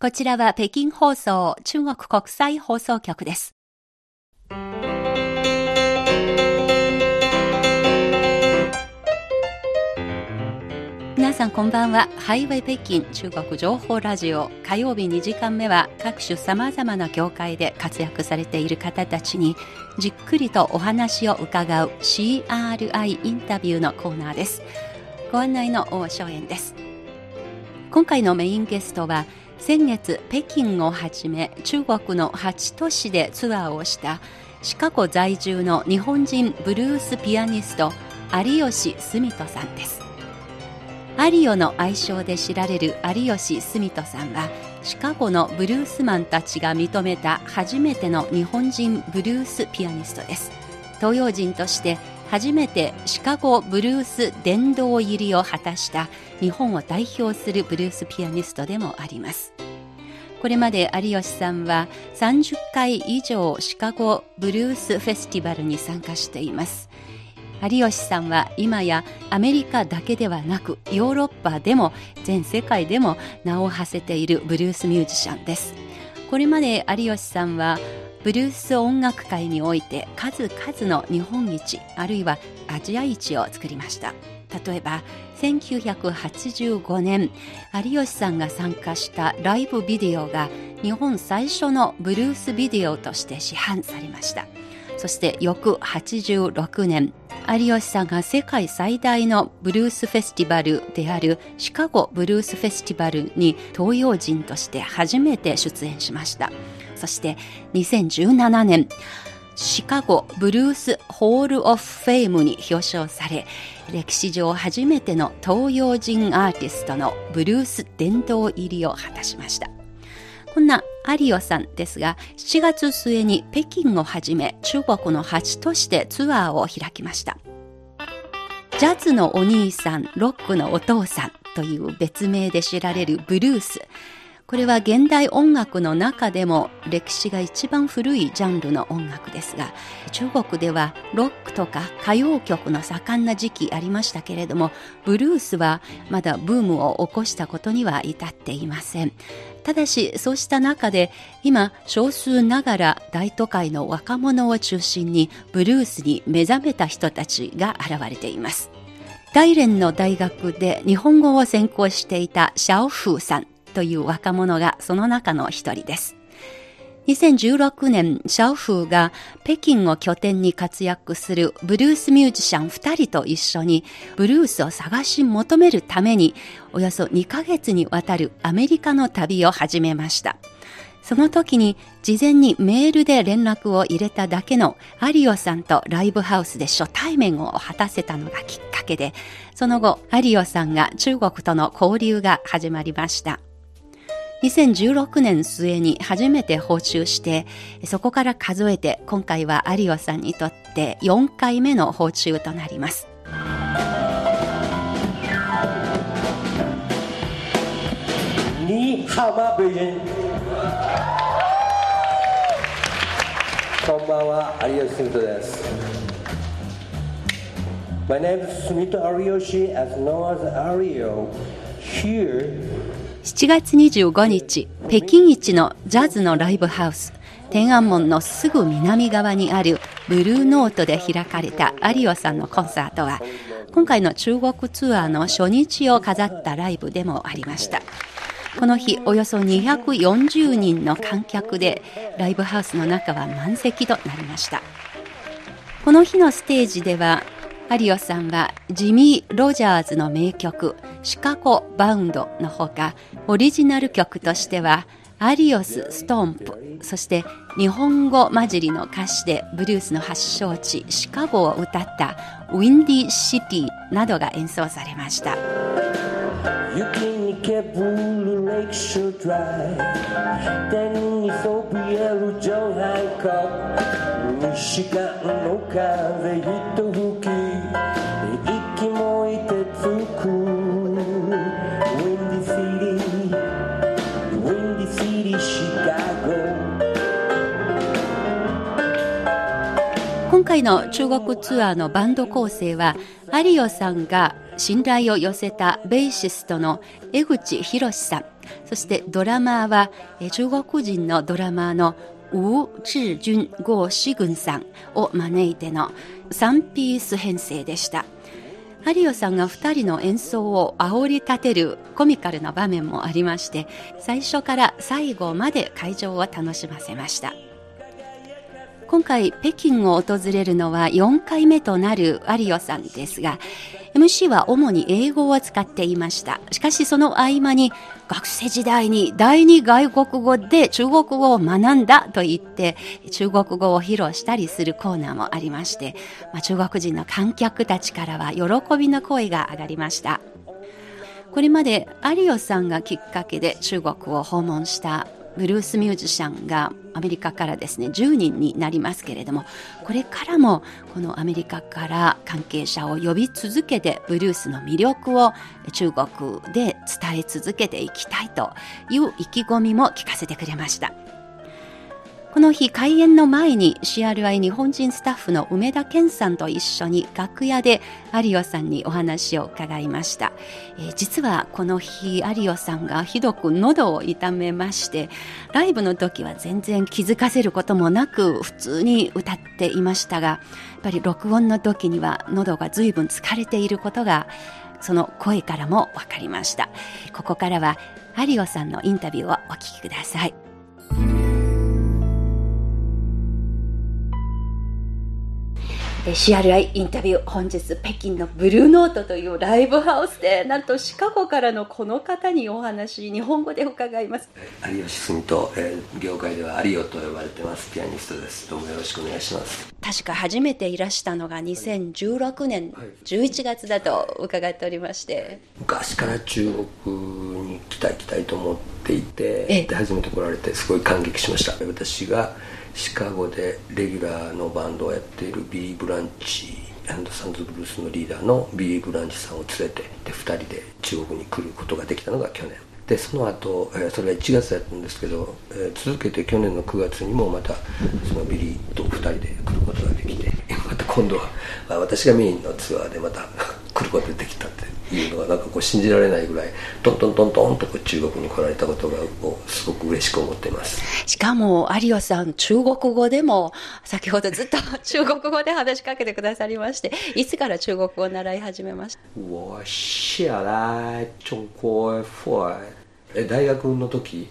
こちらは北京放送中国国際放送局です。皆さんこんばんは。ハイウェイ北京中国情報ラジオ火曜日2時間目は各種様々な業界で活躍されている方たちにじっくりとお話を伺う CRI インタビューのコーナーです。ご案内の大正円です。今回のメインゲストは先月北京をはじめ中国の8都市でツアーをしたシカゴ在住の日本人ブルースピアニスト有吉澄人さんです。アリオの愛称で知られる有吉澄人さんはシカゴのブルースマンたちが認めた初めての日本人ブルースピアニストです。東洋人として初めてシカゴブルース殿堂入りを果たした日本を代表するブルースピアニストでもあります。これまで有吉さんは30回以上シカゴブルースフェスティバルに参加しています。有吉さんは今やアメリカだけではなくヨーロッパでも全世界でも名を馳せているブルースミュージシャンです。これまで有吉さんはブルース音楽界において数々の日本一あるいはアジア一を作りました。例えば1985年有吉さんが参加したライブビデオが日本最初のブルースビデオとして市販されました。そして翌86年有吉さんが世界最大のブルースフェスティバルであるシカゴブルースフェスティバルに東洋人として初めて出演しました。そして2017年シカゴブルースホールオフフェイムに表彰され歴史上初めての東洋人アーティストのブルース殿堂入りを果たしました。こんなアリオさんですが7月末に北京をはじめ中国の8都市でツアーを開きました。ジャズのお兄さんロックのお父さんという別名で知られるブルース。これは現代音楽の中でも歴史が一番古いジャンルの音楽ですが中国ではロックとか歌謡曲の盛んな時期ありましたけれどもブルースはまだブームを起こしたことには至っていません。ただしそうした中で今少数ながら大都会の若者を中心にブルースに目覚めた人たちが現れています。大連の大学で日本語を専攻していたシャオフーさん。という若者がその中の一人です。2016年、シャオフーが北京を拠点に活躍するブルースミュージシャン2人と一緒にブルースを探し求めるためにおよそ2ヶ月にわたるアメリカの旅を始めました。その時に事前にメールで連絡を入れただけのアリオさんとライブハウスで初対面を果たせたのがきっかけで、その後アリオさんが中国との交流が始まりました。2016年末に初めて訪中して、そこから数えて今回は有オさんにとって4回目の訪中となります。你好吗，北京？こんばんは、有吉です。My name is Sumito Ariyoshi, as known as Ario. Here 7月25日、北京一のジャズのライブハウス、天安門のすぐ南側にあるブルーノートで開かれた有オさんのコンサートは、今回の中国ツアーの初日を飾ったライブでもありました。この日、およそ240人の観客で、ライブハウスの中は満席となりました。この日のステージでは、有オさんはジミー・ロジャーズの名曲「シカゴ・バウンド」のほかオリジナル曲としては「アリオス・ストンプ」そして日本語混じりの歌詞でブルースの発祥地シカゴを歌った「ウィンディ・シティ」などが演奏されました。回の中国ツアーのバンド構成は有オさんが信頼を寄せたベーシストの江口博さん。そしてドラマーは中国人のドラマーの吴志軍郷志軍さんを招いての3ピース編成でした。有オさんが2人の演奏を煽り立てるコミカルな場面もありまして最初から最後まで会場を楽しませました。今回北京を訪れるのは4回目となる有オさんですが MC は主に英語を使っていました。しかしその合間に学生時代に第二外国語で中国語を学んだと言って中国語を披露したりするコーナーもありまして、まあ、中国人の観客たちからは喜びの声が上がりました。これまで有オさんがきっかけで中国を訪問したブルースミュージシャンがアメリカからですね10人になりますけれどもこれからもこのアメリカから関係者を呼び続けてブルースの魅力を中国で伝え続けていきたいという意気込みも聞かせてくれました。この日開演の前に CRI 日本人スタッフの梅田健さんと一緒に楽屋で有オさんにお話を伺いました、えー、実はこの日有オさんがひどく喉を痛めましてライブの時は全然気づかせることもなく普通に歌っていましたがやっぱり録音の時には喉が随分疲れていることがその声からも分かりました。ここからは有オさんのインタビューをお聞きください。CRI インタビュー本日北京のブルーノートというライブハウスでなんとシカゴからのこの方にお話日本語で伺います。有吉澄と、えー、業界では有オと呼ばれてます。ピアニストです。どうもよろしくお願いします。確か初めていらしたのが2016年11月だと伺っておりまして、はい。はい、昔から中国に来たい来たいと思っていてで初めて来られてすごい感激しました。私がシカゴでレギュラーのバンドをやっているビリー・ブランチサンズブルースのリーダーのビリー・ブランチさんを連れてで2人で中国に来ることができたのが去年。でその後、えそれが1月だったんですけど、え続けて去年の9月にもまたそのビリーと2人で来ることができて また今度は、まあ、私がメインのツアーでまた来ることができたっていうのがなんかこう信じられないぐらいトントントントンとこう中国に来られたことがすごく嬉しく思っています。しかも有吉さん中国語でも先ほどずっと中国語で話しかけてくださりましていつから中国語を習い始めました？我下来中国え大学の時？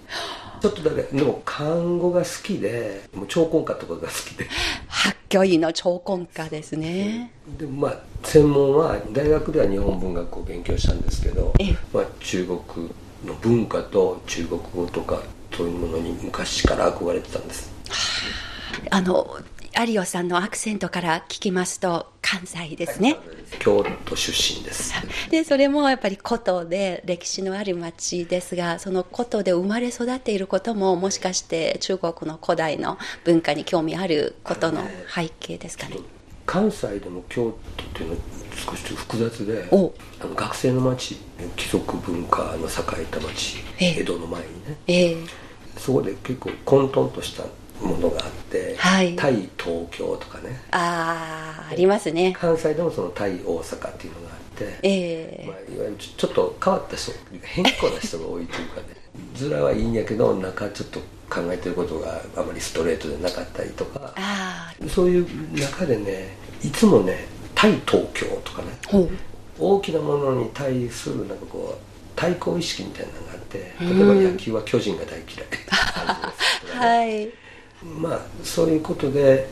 ちょっとだけでも漢語が好きでもう超根歌とかが好きで。発 教員の超根家ですねでもまあ専門は大学では日本文学を勉強したんですけど、まあ、中国の文化と中国語とかそういうものに昔から憧れてたんですはあの有吉さんのアクセントから聞きますと関西ですね、京都出身です。でそれもやっぱり古都で歴史のある町ですがその古都で生まれ育っていることももしかして中国の古代の文化に興味あることの背景ですかね。関西でも京都っていうのは少し複雑であの学生の町貴族文化の栄えた町、え江戸の前にね、えー、そこで結構混沌としたものがあって、はい、対東京とかね。ああありますね。関西でもその対大阪っていうのがあって、えーまあ、いわゆるちょっと変わった人変更な人が多いというかね面はいいんやけど中ちょっと考えてることがあまりストレートでなかったりとかそういう中でねいつもね対東京とかね大きなものに対するなんかこう対抗意識みたいなのがあって例えば野球は巨人が大嫌い、はいまあそういうことで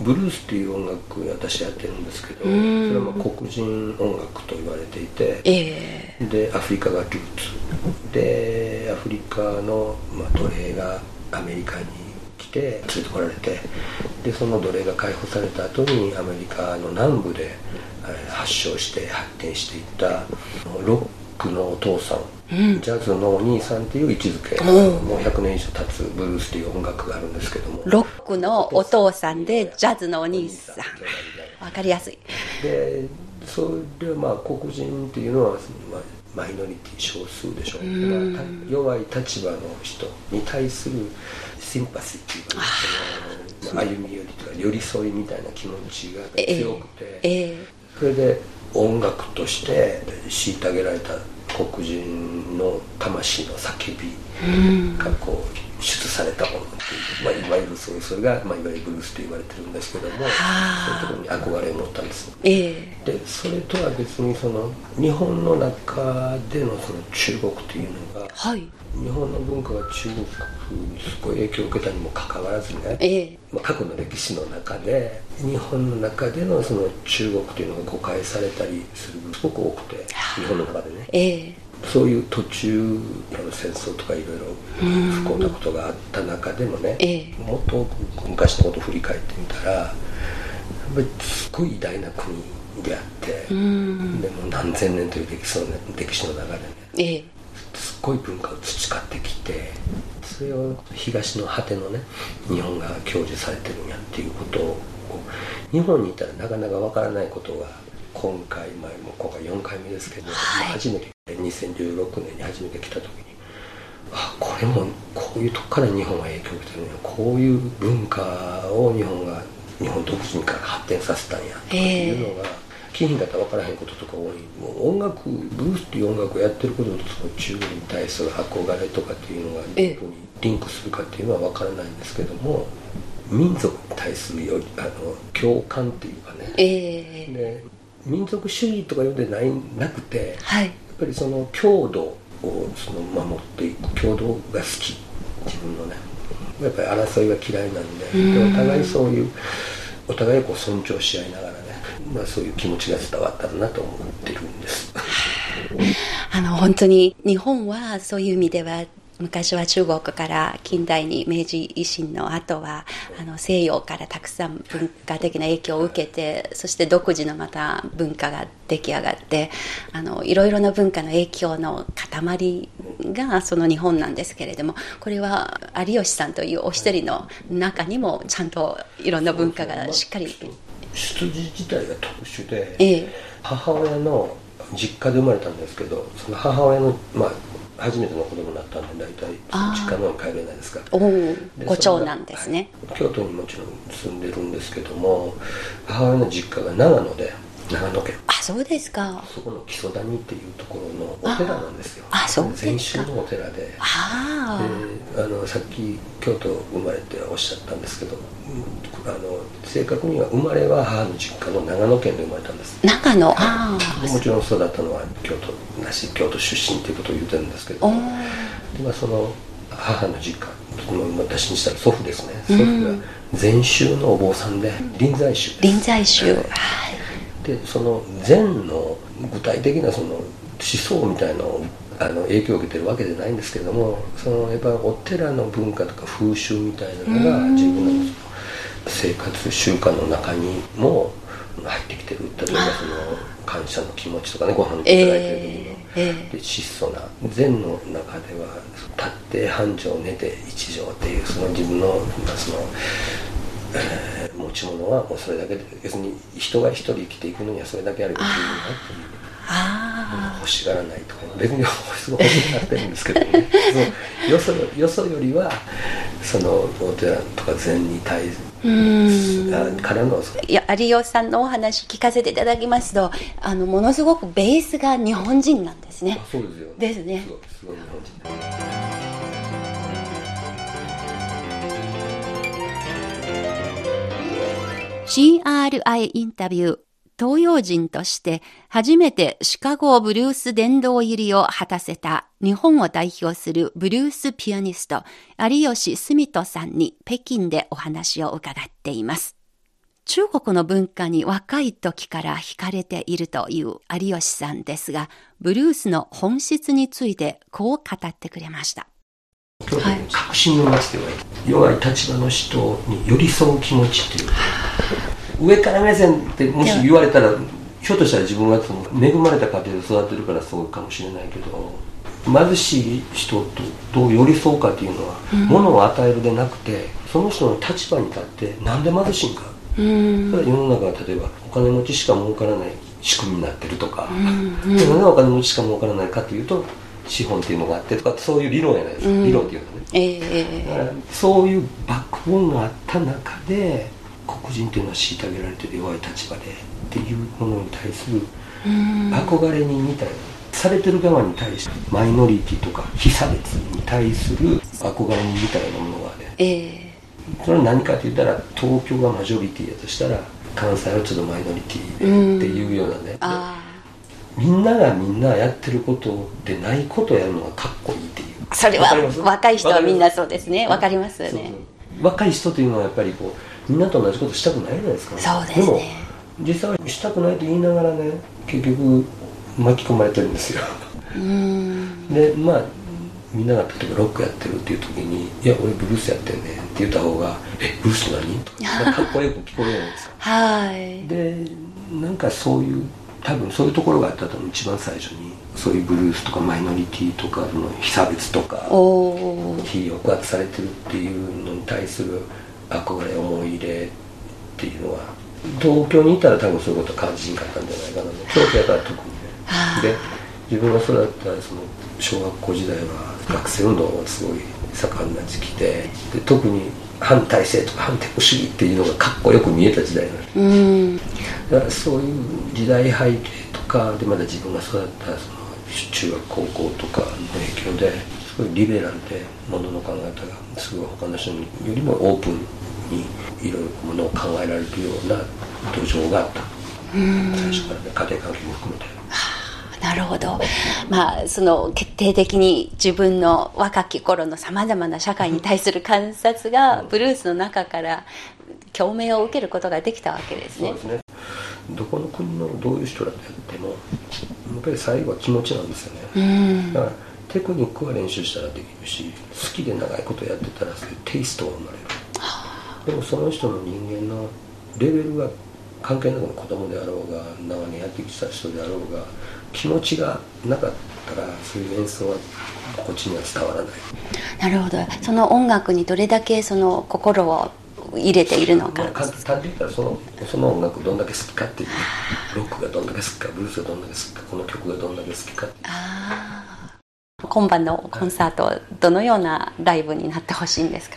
ブルースっていう音楽私やってるんですけどそれはまあ黒人音楽と言われていて、えー、でアフリカがルーツ。でアフリカの、まあ、奴隷がアメリカに来て連れてこられてでその奴隷が解放された後にアメリカの南部で発祥して発展していったロックのお父さんジャズのお兄さんっていう位置づけ、もう100年以上経つブルースという音楽があるんですけども。ロックのお父さんでジャズのお兄さん。分かりやすい。でそれはまあ黒人っていうのは、まあ、マイノリティ少数でしょう、う弱い立場の人に対するシンパシーっていうか、歩み寄りとか寄り添いみたいな気持ちが強くて、えーえ。ー、それで音楽として虐げられた黒人の魂の叫びがこう出されたものっていう、まあ、いわゆるそういうそれが、まあ、いわゆるブルースと言われてるんですけどもそういうところに憧れを持ったんです、えー、でそれとは別にその日本の中でのその中国というのが、はい、日本の文化が中国にすごい影響を受けたにもかかわらずね、えー、まあ、過去の歴史の中で日本の中でのその中国というのが誤解されたりするすごく多くて日本の中でね、えーそういう途中の戦争とかいろいろ不幸なことがあった中でもね、ええ、もっと昔のことを振り返ってみたらやっぱりすごい偉大な国であってでも何千年という歴史の,、ね、歴史の中でね、ごい文化を培ってきてそれを東の果てのね日本が享受されてるんやっていうことを日本にいたらなかなかわからないことが今回前も今回4回目ですけど、はい、初めて2016年に初めて来た時にあこれもこういうとこから日本は影響を受けてるんやこういう文化を日本が日本独自から発展させたんやというのが、金品だったら分からへんこととか多い。もう音楽ブルースっていう音楽をやってることとその中国に対する憧れとかっていうのがどういうふうにリンクするかっていうのは分からないんですけども民族に対するよあの共感っていうかね、えー、で民族主義とか読んでないなくて、はい、やっぱりその郷土をその守っていく郷土が好き自分のねやっぱり争いが嫌いなんででお互いそういうお互いをこう尊重し合いながらね、まあ、そういう気持ちが伝わったらなと思ってるんです。あの本当に日本はそういう意味では昔は中国から近代に明治維新の後はあの西洋からたくさん文化的な影響を受けてそして独自のまた文化が出来上がってあのいろいろな文化の影響の塊がその日本なんですけれどもこれは有吉さんというお一人の中にもちゃんといろんな文化がしっかり。出自自体が特殊で、ええ、母親の実家で生まれたんですけどその母親のまあ初めての子供になったんで大体実家の方に帰れないですか。らご長男ですね、はい、京都にもちろん住んでるんですけども母親の実家が長野で長野県。あそうですか。そこの木曽谷っていうところのお寺なんですよ。あそうです禅宗のお寺で。あであのさっき京都生まれておっしゃったんですけどあの正確には生まれは母の実家の長野県で生まれたんです。長野？ああもちろん育ったのは京都なし京都出身ということを言ってるんですけど。で、まあ、その母の実家私にしたら祖父ですね、祖父が禅宗のお坊さんで臨済宗。臨済宗。はい。でその禅の具体的なその思想みたいなのをあの影響を受けてるわけじゃないんですけれどもそのやっぱお寺の文化とか風習みたいなのが自分の生活習慣の中にも入ってきてる例えばその感謝の気持ちとかねご飯いただいてる時の、えー、で質素な禅の中では立って半畳寝て一畳っていうその自分のそのえー、持ち物はもうそれだけで別に人が一人生きていくのにはそれだけあればいいなっていう欲しがらないとか別にすごい欲しがってるんですけどねよそよそよりはそのお寺とか禅に対するからの？いや有吉さんのお話聞かせていただきますとあのものすごくベースが日本人なんですね。そうですよ。ですね。すごい日本人。CRI インタビュー、東洋人として初めてシカゴブルース殿堂入りを果たせた日本を代表するブルースピアニスト有吉澄人さんに北京でお話を伺っています。中国の文化に若い時から惹かれているという有吉さんですが、ブルースの本質についてこう語ってくれました。京都の革新の街では弱い立場の人に寄り添う気持ちっていう上から目線ってもし言われたらひょっとしたら自分がその恵まれた家庭で育ってるからそうかもしれないけど貧しい人とどう寄り添うかっていうのは、うん、物を与えるでなくてその人の立場に立ってなんで貧しいんか、うん、世の中は例えばお金持ちしか儲からない仕組みになってるとか、うん、なん。でお金持ちしか儲からないかっていうと資本っていうのがあってとかそういう理論やないですか、理論っていうのね、えー、だからそういうバックボーンがあった中で黒人っていうのは虐げられてる弱い立場でっていうものに対する憧れにみたいなされてる側に対してマイノリティとか非差別に対する憧れみたいなものがね、えー、それは何かって言ったら東京がマジョリティやとしたら関西はちょっとマイノリティでっていうようなね、みんながみんなやってることでないことをやるのがかっこいいっていう。それは若い人はみんなそうですね。わかりますよね。若い人というのはやっぱりこうみんなと同じことしたくないじゃないですか、そうですね。でも実際はしたくないと言いながらね結局巻き込まれてるんですよ。でまあみんなが例えばロックやってるっていう時に「いや俺ブルースやってんねん」って言った方が「えブルース何?」とか かっこよく聞こえるじゃないですか。はい。でなんかそういう多分そういうところがあったと思う一番最初に。そういうブルースとかマイノリティとかの被差別とか非抑圧されてるっていうのに対する憧れ思い入れっていうのは東京にいたら多分そういうこと感じんかったんじゃないかな。京都やから特にね。で自分が育ったその小学校時代は学生運動がすごい盛んな時期でで特に反体制とか反テク主義っていうのがかっこよく見えた時代なのだからそういう時代背景とかでまだ自分が育ったその中学高校とかの影響ですごいリベラルでものの考え方がすごい他の人よりもオープンにいろいろものを考えられるような土壌があった最初からね家庭環境も含めて。なるほど、まあ、その決定的に自分の若き頃のさまざまな社会に対する観察がブルースの中から共鳴を受けることができたわけですね。そうですねどこの国のどういう人らとやってもやっぱり最後は気持ちなんですよね。だからテクニックは練習したらできるし好きで長いことやってたらそういうテイストが生まれる。でもその人の人間のレベルが関係なく子供であろうが長年やってきた人であろうが気持ちがなかったらそういう演奏はこっちには伝わらないなるほどその音楽にどれだけその心を入れているのか、まあ、単純に言ったらそのその音楽どんだけ好きかっていうロックがどんだけ好きかブルースがどんだけ好きかこの曲がどんだけ好きかああ今晩のコンサート、はい、どのようなライブになってほしいんですか？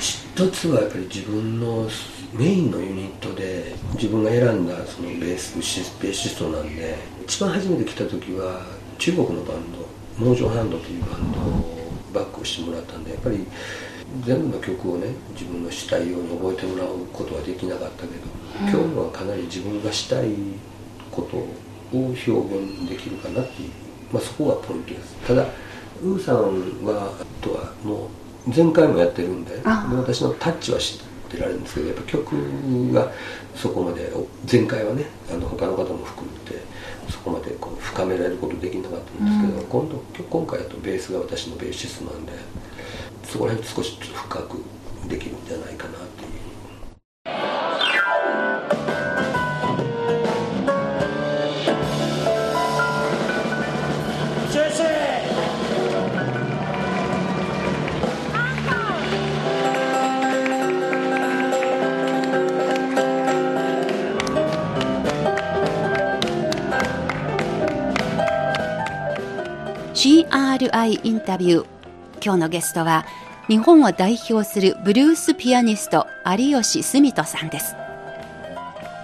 一つはやっぱり自分のメインのユニットで自分が選んだそのベースベーシストなんで一番初めて来た時は中国のバンドモージョンハンドというバンドをバックしてもらったんでやっぱり全部の曲をね自分のしたいように覚えてもらうことはできなかったけど、今日のはかなり自分がしたいことを表現できるかなっていう、まあ、そこがポイントです。ただウーさんはとはもう前回もやってるんでで私のタッチは知ってられるんですけどやっぱ曲がそこまで前回はねあの他の方も含めてそこまでこう深められることできなかったんですけど、うん、今度今回だとベースが私のベーシストなんでそこら辺少し深くできるんじゃないかなっていう。CRI インタビュー今日のゲストは日本を代表するブルースピアニスト有吉澄人さんです。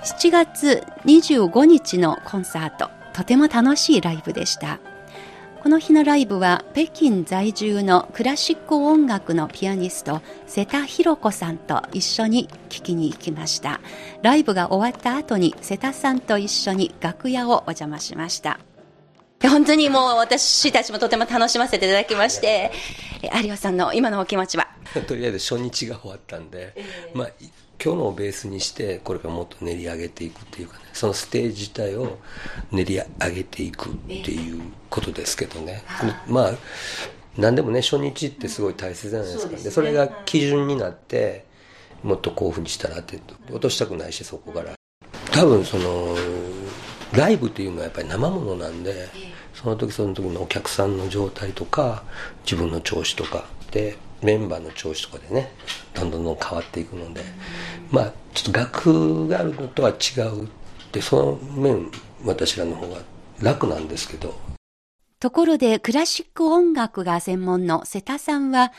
7月25日のコンサートとても楽しいライブでした。この日のライブは北京在住のクラシック音楽のピアニスト瀬田博子さんと一緒に聴きに行きました。ライブが終わった後に瀬田さんと一緒に楽屋をお邪魔しました。本当にもう私たちもとても楽しませていただきまして、有吉さんの今のお気持ちは。とりあえず初日が終わったんで、えー、まあ、今日のをベースにしてこれからもっと練り上げていくっていうかねそのステージ自体を練り上げていくっていうことですけどね、えー、まあ何でもね初日ってすごい大切じゃないですか。で、ね、それが基準になってもっとこういうふうにしたらって落としたくないしそこから。多分そのライブっていうのはやっぱり生ものなんで、その時その時のお客さんの状態とか自分の調子とかでメンバーの調子とかでねどんどんどん変わっていくので、まあちょっと楽があるのとは違うってその面私らの方が楽なんですけど。ところでクラシック音楽が専門の瀬田さんは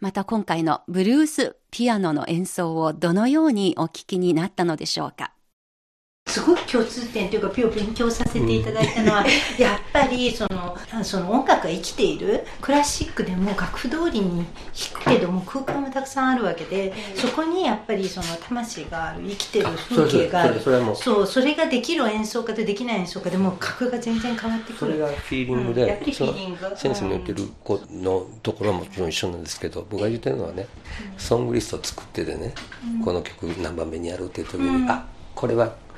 また今回のブルースピアノの演奏をどのようにお聴きになったのでしょうか？すごく共通点というか勉強させていただいたのは、うん、やっぱりそのその音楽が生きているクラシックでも楽譜通りに弾くけども空間もたくさんあるわけで、そこにやっぱりその魂がある生きてる風景がある。そうそれができる演奏家とできない演奏家でも楽譜が全然変わってくるそれがフィーリングで、うん、やっぱりフィーリング。先生の言ってる子のところももちろん一緒なんですけど僕が言ってるのはね、ソングリスト作ってでね、この曲何番目にやるっていう時に、あこれは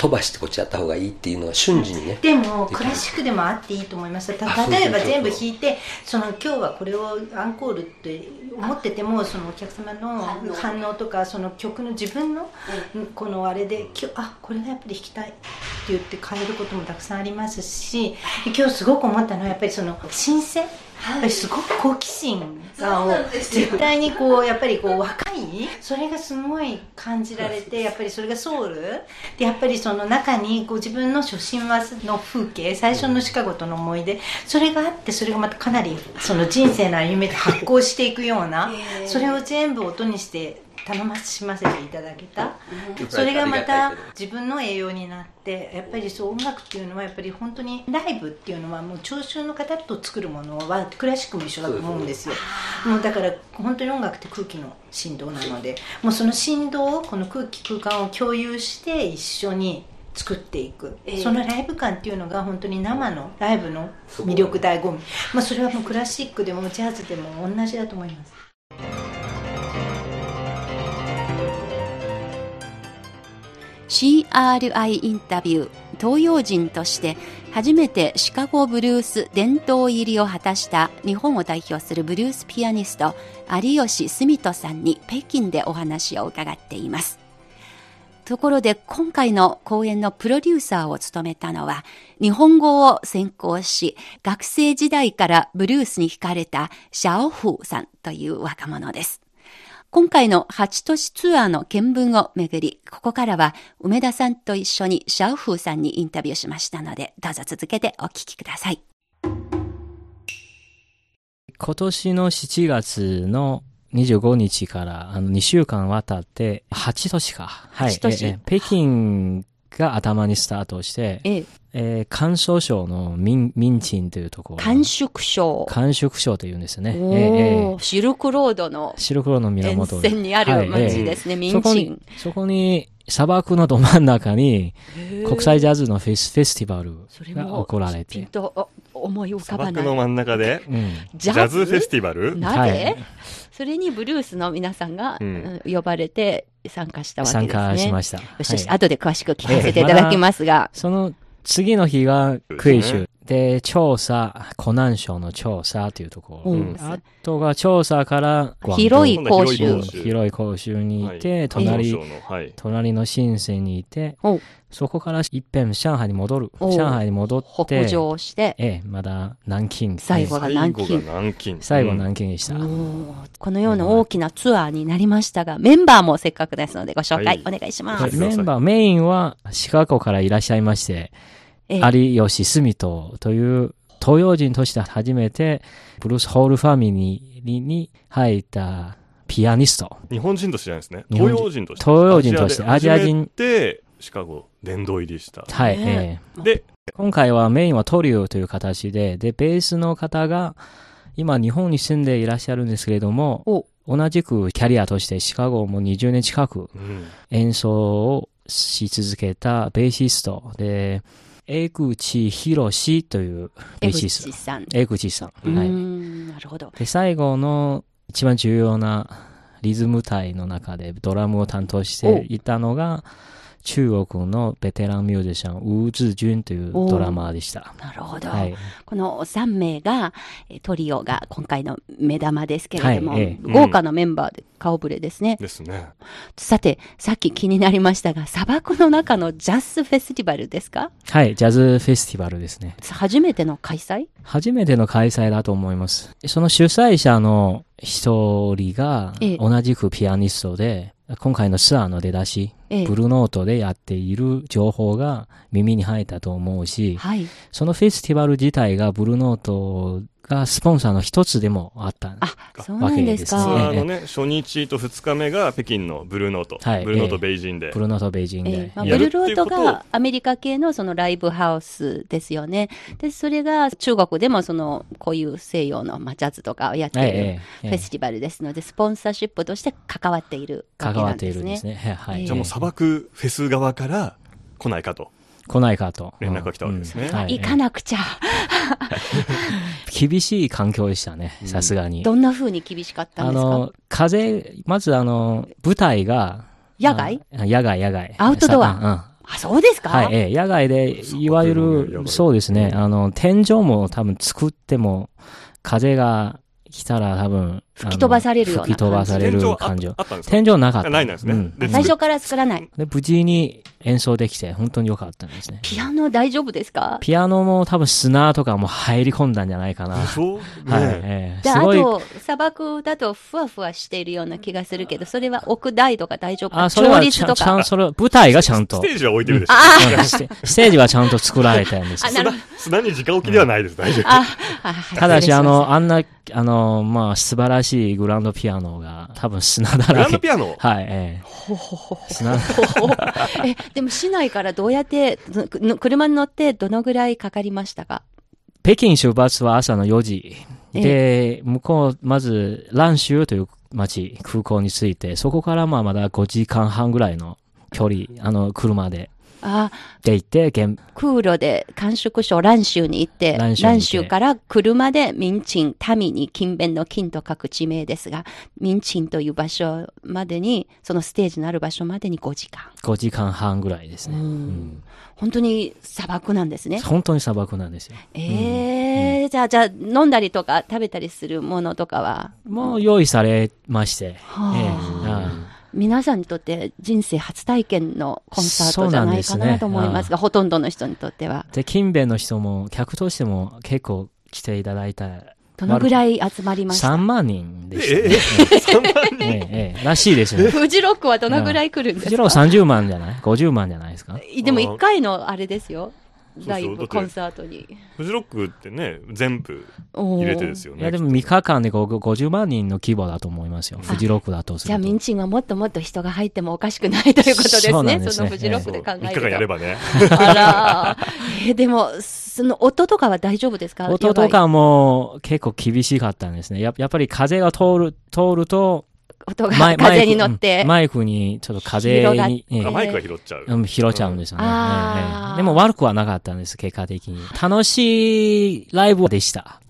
飛ばしてこっちやった方がいいっていうのは瞬時にね。でもクラシックでもあっていいと思います。例えば全部弾いてその今日はこれをアンコールって思っててもそのお客様の反応。とかその曲の自分のこのあれで今日あこれがやっぱり弾きたいって言って変えることもたくさんありますし今日すごく思ったのはやっぱりその新鮮。やっぱりすごく好奇心が絶対にこう やっぱりこう若いそれがすごい感じられてやっぱりそれがソウル。でやっぱりその中にこう自分の初心はの風景最初のシカゴとの思い出それがあってそれがまたかなりその人生の歩みで発行していくようなそれを全部音にして頼ましませていただけた、それがまた自分の栄養になってやっぱりそう音楽っていうのはやっぱり本当にライブっていうのはもう聴衆の方と作るものはクラシックも一緒だと思うんですよ。もうだから本当に音楽って空気の振動なのでもうその振動をこの空気空間を共有して一緒に作っていく、えー、そのライブ感っていうのが本当に生のライブの魅力醍醐味、まあ、それはもうクラシックでもジャズでも同じだと思います CRI インタビュー東洋人として初めてシカゴブルース伝統入りを果たした日本を代表するブルースピアニスト有吉澄人さんに北京でお話を伺っています。ところで今回の公演のプロデューサーを務めたのは日本語を専攻し学生時代からブルースに惹かれたシャオフーさんという若者です。今回の8都市ツアーの見聞をめぐり、ここからは梅田さんと一緒にシャウフーさんにインタビューしましたので、どうぞ続けてお聞きください。今年の7月の25日からあの2週間渡って8都市か。はい。都市。北京が頭にスタートして、えええー、鑑賞賞の民民賃というところ。鑑縮賞。鑑縮賞というんですね。えー、シルクロードの。シルクロードの源。沿線にある町ですね、はい、民賃。そこに、砂漠のど真ん中に、国際ジャズのフェスフェスティバルが行われて。と思い浮かばない。砂漠の真ん中で、うん、ジャズ？フェスティバル？なぜ、はい、それにブルースの皆さんが、うん、呼ばれて参加したわけですね。参加しました。よしよし、はい、後で詳しく聞かせていただきますが。ま、その次の日がクイズ。で、調査、湖南省の調査というところ。うん、あとが調査から広い講習。広い講習にいて、はい、隣、はい、隣の深センにいて、そこから一遍上海に戻る。上海に戻って、北上して、ええ、まだ南京。最後が南京。南京。最後南京でした、このような大きなツアーになりましたが、メンバーもせっかくですのでご紹介お願いします。メンバー、メインはシカゴからいらっしゃいまして、有吉住人という東洋人として初めてブルースホールファミリーに入ったピアニスト。日本人としてじゃないですね。東洋人として。東洋人として、アジア人。で、シカゴ殿堂入りした。はい。えー、で、今回はメインはトリオという形で、で、ベースの方が、今日本に住んでいらっしゃるんですけれども、同じくキャリアとしてシカゴも20年近く演奏をし続けたベーシストで、江口博士というベーシスト。江口さん。江口さん。はい。なるほど。で、最後の一番重要なリズム隊の中でドラムを担当していたのが、中国のベテランミュージシャン、ウーズ・ジュンというドラマーでした。なるほど。はい、この3名が、トリオが今回の目玉ですけれども、はいええ、豪華なメンバーで顔ぶれですね。ですね。さて、さっき気になりましたが、砂漠の中のジャズフェスティバルですか？はい、ジャズフェスティバルですね。初めての開催？初めての開催だと思います。その主催者の一人が、同じくピアニストで、今回のツアーの出だし、ええ、ブルーノートでやっている情報が耳に入ったと思うし、はい、そのフェスティバル自体がブルーノートがスポンサーの一つでもあったあ、そうなんですか。ツアーのね、初日と二日目が北京のブルーノート。はい、ブルーノートベイジンで。ブルーノートベイジンで。えーまあ、ブルーノートがアメリカ系のそのライブハウスですよね。で、それが中国でもその、こういう西洋の、まあ、ジャズとかをやっているフェスティバルですので、スポンサーシップとして関わっているわけなんですね。関わっているんですね。はい。じゃあもう砂漠フェス側から来ないかと。来ないかと。連絡が来たわけですね。はい、行かなくちゃ。厳しい環境でしたね、さすがに。どんな風に厳しかったんですか？あの、風、まずあの、舞台が、野外？野外、野外。アウトドア？うん。あ、そうですか？はい、ええ、野外で、いわゆる、そうですね、あの、天井も多分作っても、風が来たら多分、吹き飛ばされるような吹き飛ばされる感情。天井なかった。ないんですね、うん、最初から作らない。で、無事に演奏できて、本当に良かったんですね。ピアノ大丈夫ですか？ピアノも多分砂とかも入り込んだんじゃないかな。そう、はい。えー、で、あと、砂漠だとふわふわしているような気がするけど、それは屋台とか大丈夫あ、それはちゃんちゃん、それ、舞台がちゃんと。ステージは置いてるでしょ。あステージはちゃんと作られてるんですあ、なる砂に直置きではないです、大丈夫。ただし、あの、あんな、あの、まあ、素晴らしいグランドピアノが、多分砂だらけ。グランドピアノ？はい、ええほほほほ。砂。え、でも市内からどうやって、車に乗ってどのぐらいかかりましたか？北京出発は朝の4時。で、向こう、まず、蘭州という町、空港に着いて、そこからまあまだ5時間半ぐらいの距離、あの、車であで行って、空路で甘粛省蘭州に行って、蘭州から車で民賃、民に勤勉の金と書く地名ですが、民賃という場所までに、そのステージのある場所までに5時間。5時間半ぐらいですね。うん、本当に砂漠なんですね。本当に砂漠なんですよ。ええーうん、じゃあ、じゃあ、飲んだりとか食べたりするものとかは？もう用意されまして。はあ、えー皆さんにとって人生初体験のコンサートじゃないかなと思いますが、すほとんどの人にとっては。で、勤勉の人も客としても結構来ていただいた。どのぐらい集まりました ?3 万人でした、ね。えー、3 万人、ええらしいですね。フジロックはどのぐらい来るんですか？フジロック30万じゃない ?50 万じゃないですか？でも1回のあれですよ。ライブコンサートに。フジロックってね全部入れてですよねいやでも3日間で50万人の規模だと思いますよ。フジロックだとじゃあミンチンはもっともっと人が入ってもおかしくないということですね。そね。そのフジロックで考えると、3日間やればね。あらえでもその音とかは大丈夫ですか？音とかも結構厳しかったんですね。ややっぱり風が通る通ると音が風に乗って。マイクにちょっと風に、えー、マイクが拾っちゃう。拾っちゃうんですよね、うんえー、でも悪くはなかったんです、結果的に。楽しいライブでした。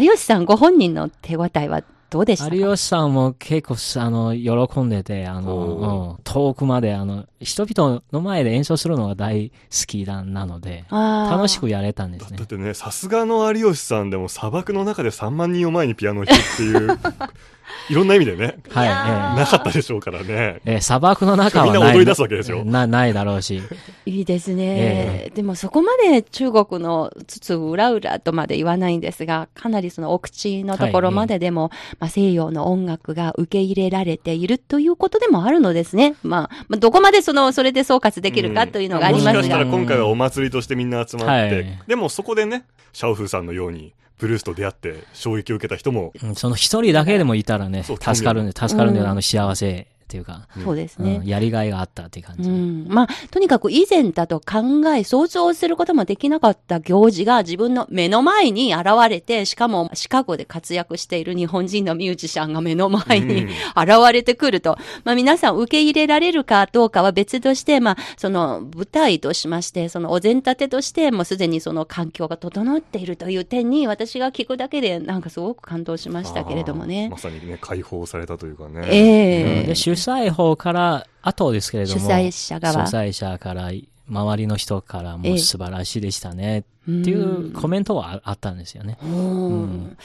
有吉さんご本人の手応えはどうでした有吉さんも結構、あの、喜んでて、あの、うん、遠くまで、あの、人々の前で演奏するのが大好きなので、楽しくやれたんですね。だってね、さすがの有吉さんでも砂漠の中で3万人を前にピアノを弾くっていう いろんな意味でね。はい。えー、なかったでしょうからね。えー、砂漠の中はみんな踊り出すわけですよ。な、ないだろうし。いいですね。えー、でもそこまで中国のつつ裏裏とまで言わないんですが、かなりその奥地のところまででも、はい、まあ、西洋の音楽が受け入れられているということでもあるのですね。まあ、まあ、どこまでその、それで総括できるかというのがありますが。うん、もしかしたら今回はお祭りとしてみんな集まって、はい、でもそこでね、シャオフーさんのように、ブルースと出会って衝撃を受けた人も。うん、その一人だけでもいたらね、助かるんで、助かるんで、あの幸せっていうか、そうですね、うん、やりがいがあったっていう感じ、うん、まあ、とにかく以前だと考え、想像することもできなかった行事が自分の目の前に現れて、しかもシカゴで活躍している日本人のミュージシャンが目の前に、現れてくると、まあ皆さん受け入れられるかどうかは別として、まあその舞台としまして、そのお膳立てとして、もうすでにその環境が整っているという点に、私が聞くだけでなんかすごく感動しましたけれどもね。まさにね、解放されたというかね。ええ。ー、で主催方から後ですけれども、主催者側。主催者から、周りの人からも素晴らしいでしたね、っていうコメントはあったんですよね。うん、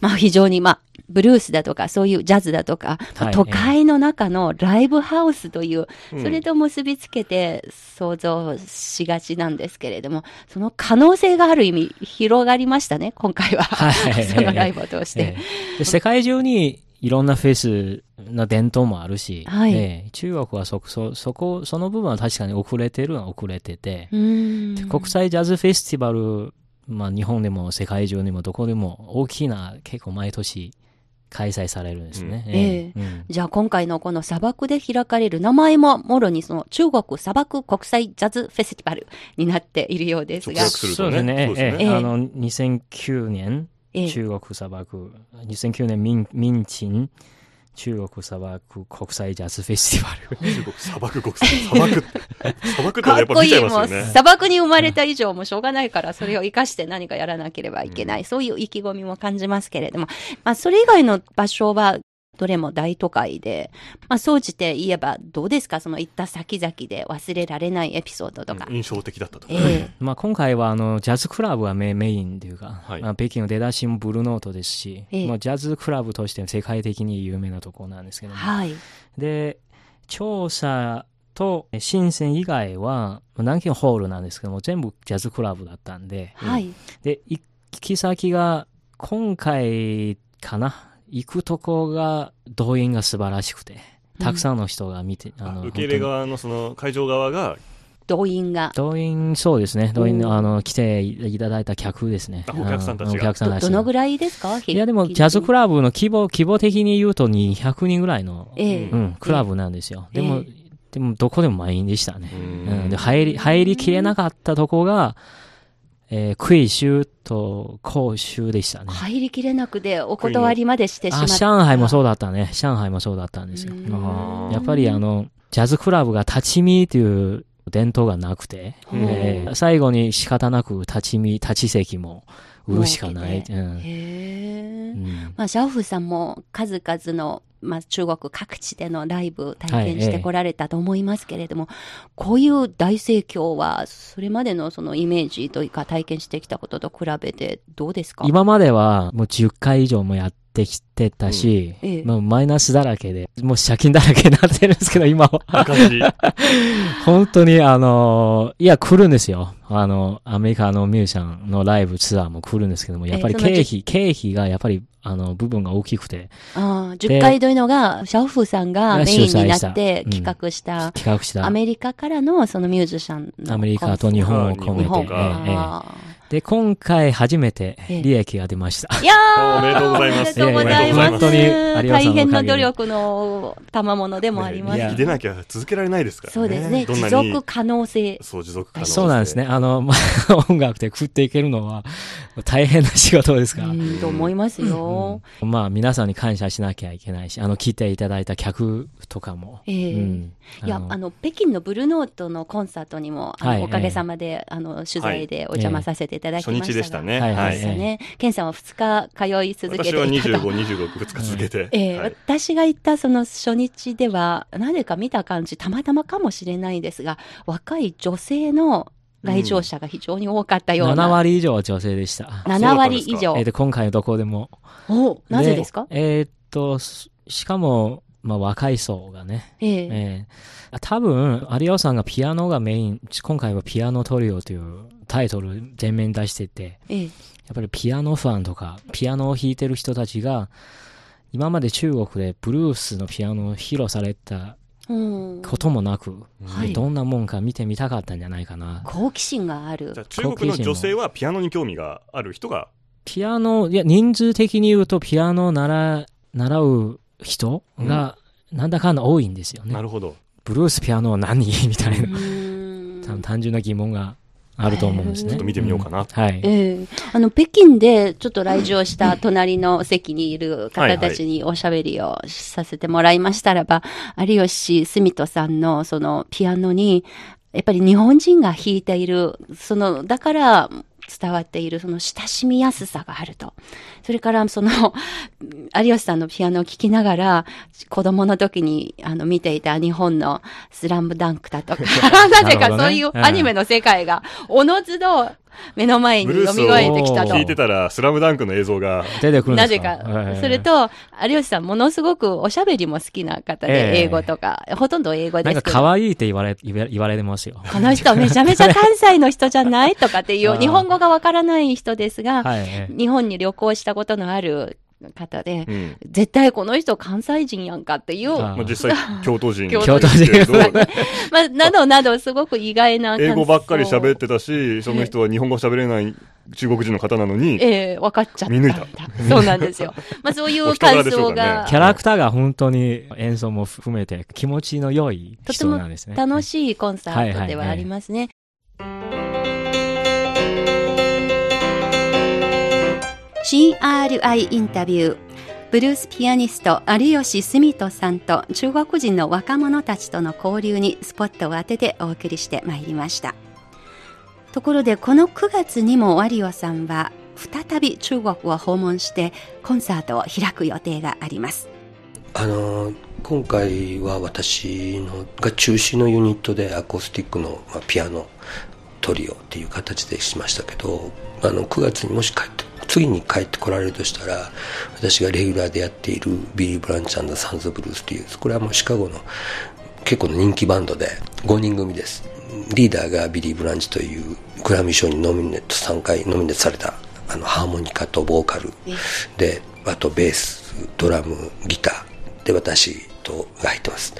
まあ非常に、まあ、ブルースだとか、そういうジャズだとか、はい、都会の中のライブハウスという、それと結びつけて想像しがちなんですけれども、その可能性がある意味広がりましたね、今回は。はい、そのライブを通して。世界中にいろんなフェスの伝統もあるし、はい、えー、中国はそ、そ、そこ、その部分は確かに遅れてるのは遅れてて、国際ジャズフェスティバルまあ日本でも世界中にもどこでも大きな結構毎年開催されるんですね。うん、ええーうん、じゃあ今回のこの砂漠で開かれる名前ももろにその中国砂漠国際ジャズフェスティバルになっているようですが。そうですね。そうですね。えー、あの、2009年、中国砂漠、2009年民、民鎮、中国砂漠国際ジャズフェスティバル。中国砂漠国際、砂漠、砂漠ってやっぱ見ちゃいますよね。砂漠に生まれた以上もしょうがないから、それを生かして何かやらなければいけない、うん、そういう意気込みも感じますけれども、まあ、それ以外の場所は、どれも大都会で、まあ、総じて言えばどうですか？その行った先々で忘れられないエピソードとか。印象的だったとか、えー、まあ今回はあのジャズクラブはメメインというか、はい、まあ、北京の出だしもブルーノートですし、えー、まあ、ジャズクラブとして世界的に有名なところなんですけども、はい、で調査と深セン以外は南京ホールなんですけども全部ジャズクラブだったんで、はい、で行き先が今回かな行くとこが動員が素晴らしくて、たくさんの人が見て、うん、あの受け入れ側のその会場側が？動員が。動員、そうですね。動員、あの、来ていただいた客ですね。お客さんたちが？お客さんたちどのぐらいですか？いや、でも、ジャズクラブの規模、規模的に言うと200人ぐらいの、えうん、クラブなんですよ。えでも、でも、どこでも満員でしたね。うん、で入り、入りきれなかったとこが、えー、クイ州と広州でしたね。入りきれなくてお断りまでしてしまった。上海もそうだったね。上海もそうだったんですよ。やっぱりあの、ジャズクラブが立ち見という伝統がなくて、えー、最後に仕方なく立ち見、立ち席も売るしかない。うん、へうん、まあ、シャオフさんも数々のまあ、中国各地でのライブ体験してこられたと思いますけれども、はい。ええ、こういう大盛況は、それまでのそのイメージというか体験してきたことと比べてどうですか？今まではもう10回以上もやってきてたし、うんええ、もうマイナスだらけで、もう借金だらけになってるんですけど、今は。本当に、あの、いや、来るんですよ。あの、アメリカのミュージシャンのライブツアーも来るんですけども、やっぱり経費、経費がやっぱり、あの、部分が大きくて。ああ、10回というのが、シャオフーさんがメインになって企画した、うん、企画した。アメリカからのそのミュージシャンアメリカと日本を込めて。ええで、今回初めて利益が出ました。いやーおめでとうございます。おめでとうございます。本当に大変な努力の賜物でもあります。利益出なきゃ続けられないですからね。そうですね。持続可能性。そう、持続可能性。そうなんですね。あの、まあ、音楽で食っていけるのは大変な仕事ですから。と思いますよ、うん、まあ、皆さんに感謝しなきゃいけないし、あの、来ていただいた客とかも。ええいやあの北京のブルーノートのコンサートにもおかげさまで、あの取材でお邪魔させていただきましたが、初日でしたね。はい、ね。ケンさんは2日通い続けて私は25、25、2日続けて。えーはい、私が行ったその初日では、なぜか見た感じ、たまたまかもしれないですが、若い女性の来場者が非常に多かったような。7割以上は女性でした。7割以上。えー、で今回のどこでも。おなぜですか？えー、っと、しかも、まあ若い層がね。えええー、多分、有オさんがピアノがメイン、今回はピアノトリオというタイトル全面出してて、ええ、やっぱりピアノファンとか、ピアノを弾いてる人たちが、今まで中国でブルースのピアノを披露されたこともなく、はい、どんなもんか見てみたかったんじゃないかな。好奇心がある。中国の女性はピアノに興味がある人がピアノ、いや、人数的に言うとピアノを習習う人が、なんだかんだ多いんですよね。なるほど。ブルースピアノは何？みたいな。単純な疑問があると思うんですね。ちょっと見てみようかな。はい。ええあの、北京でちょっと来場した隣の席にいる方たちにおしゃべりをさせてもらいましたらば、有吉住人さんのそのピアノに、やっぱり日本人が弾いている、その、だから伝わっているその親しみやすさがあると。それからその、有吉さんのピアノを聴きながら、子供の時にあの見ていた日本のスラムダンクだとか、なぜ かそういうアニメの世界が、おのずと 目の前に蘇ってきたと。聞いてたら、スラムダンクの映像が出てくるんですか？なぜか。それと、有吉さん、ものすごくおしゃべりも好きな方で、英語とか、ほとんど英語です。なんか可愛いって言われ、言われてますよ。この人めちゃめちゃ関西の人じゃない？とかっていう、日本語がわからない人ですが、日本に旅行したことのある方で、うん、絶対この人関西人やんかっていう。まあ、実際、京都人。京都人。まあ、などなど、すごく意外な英語ばっかり喋ってたし、その人は日本語喋れない中国人の方なのに、ええー、分かっちゃった。見抜いた。そうなんですよ。まあそういう感想が、ね。キャラクターが本当に演奏も含めて気持ちの良い人なんですね。楽しいコンサートではありますね。CRI インタビュー。ブルースピアニスト有吉澄人さんと中国人の若者たちとの交流にスポットを当ててお送りしてまいりました。ところでこの9月にもワリオさんは再び中国を訪問してコンサートを開く予定がありますあの今回は私のが中心のユニットでアコースティックの、まあ、ピアノトリオっていう形でしましたけどあの9月にもし帰って次に帰ってこられるとしたら私がレギュラーでやっているビリー・ブランチサンズ・ブルースっていうこれはもうシカゴの結構の人気バンドで5人組です。リーダーがビリー・ブランチというグラミー賞にノミネート3回ノミネートされたあのハーモニカとボーカル。であとベースドラムギターで私とが入ってます。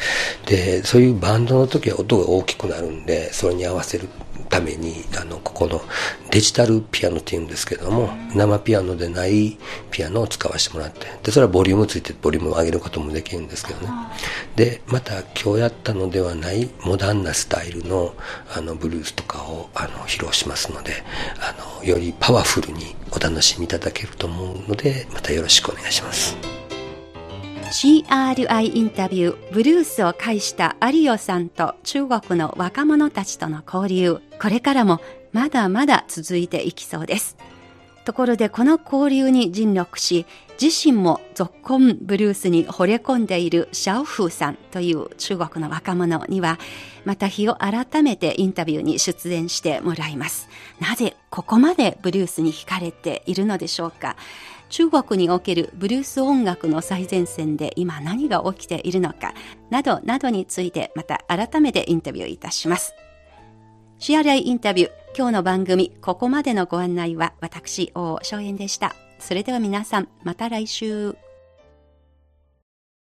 でそういうバンドの時は音が大きくなるんでそれに合わせるためにあのここのデジタルピアノっていうんですけども生ピアノでないピアノを使わせてもらってでそれはボリュームついてボリュームを上げることもできるんですけどねでまた今日やったのではないモダンなスタイルのあのブルースとかをあの披露しますのであのよりパワフルにお楽しみいただけると思うのでまたよろしくお願いします。CRI インタビューブルースを介した有オさんと中国の若者たちとの交流。これからもまだまだ続いていきそうです。ところでこの交流に尽力し自身も続婚ブルースに惚れ込んでいるシャオフーさんという中国の若者にはまた日を改めてインタビューに出演してもらいます。なぜここまでブルースに惹かれているのでしょうか？中国におけるブルース音楽の最前線で今何が起きているのかなどなどについてまた改めてインタビューいたします。シアライインタビュー今日の番組ここまでのご案内は私大正円でした。それでは皆さんまた来週。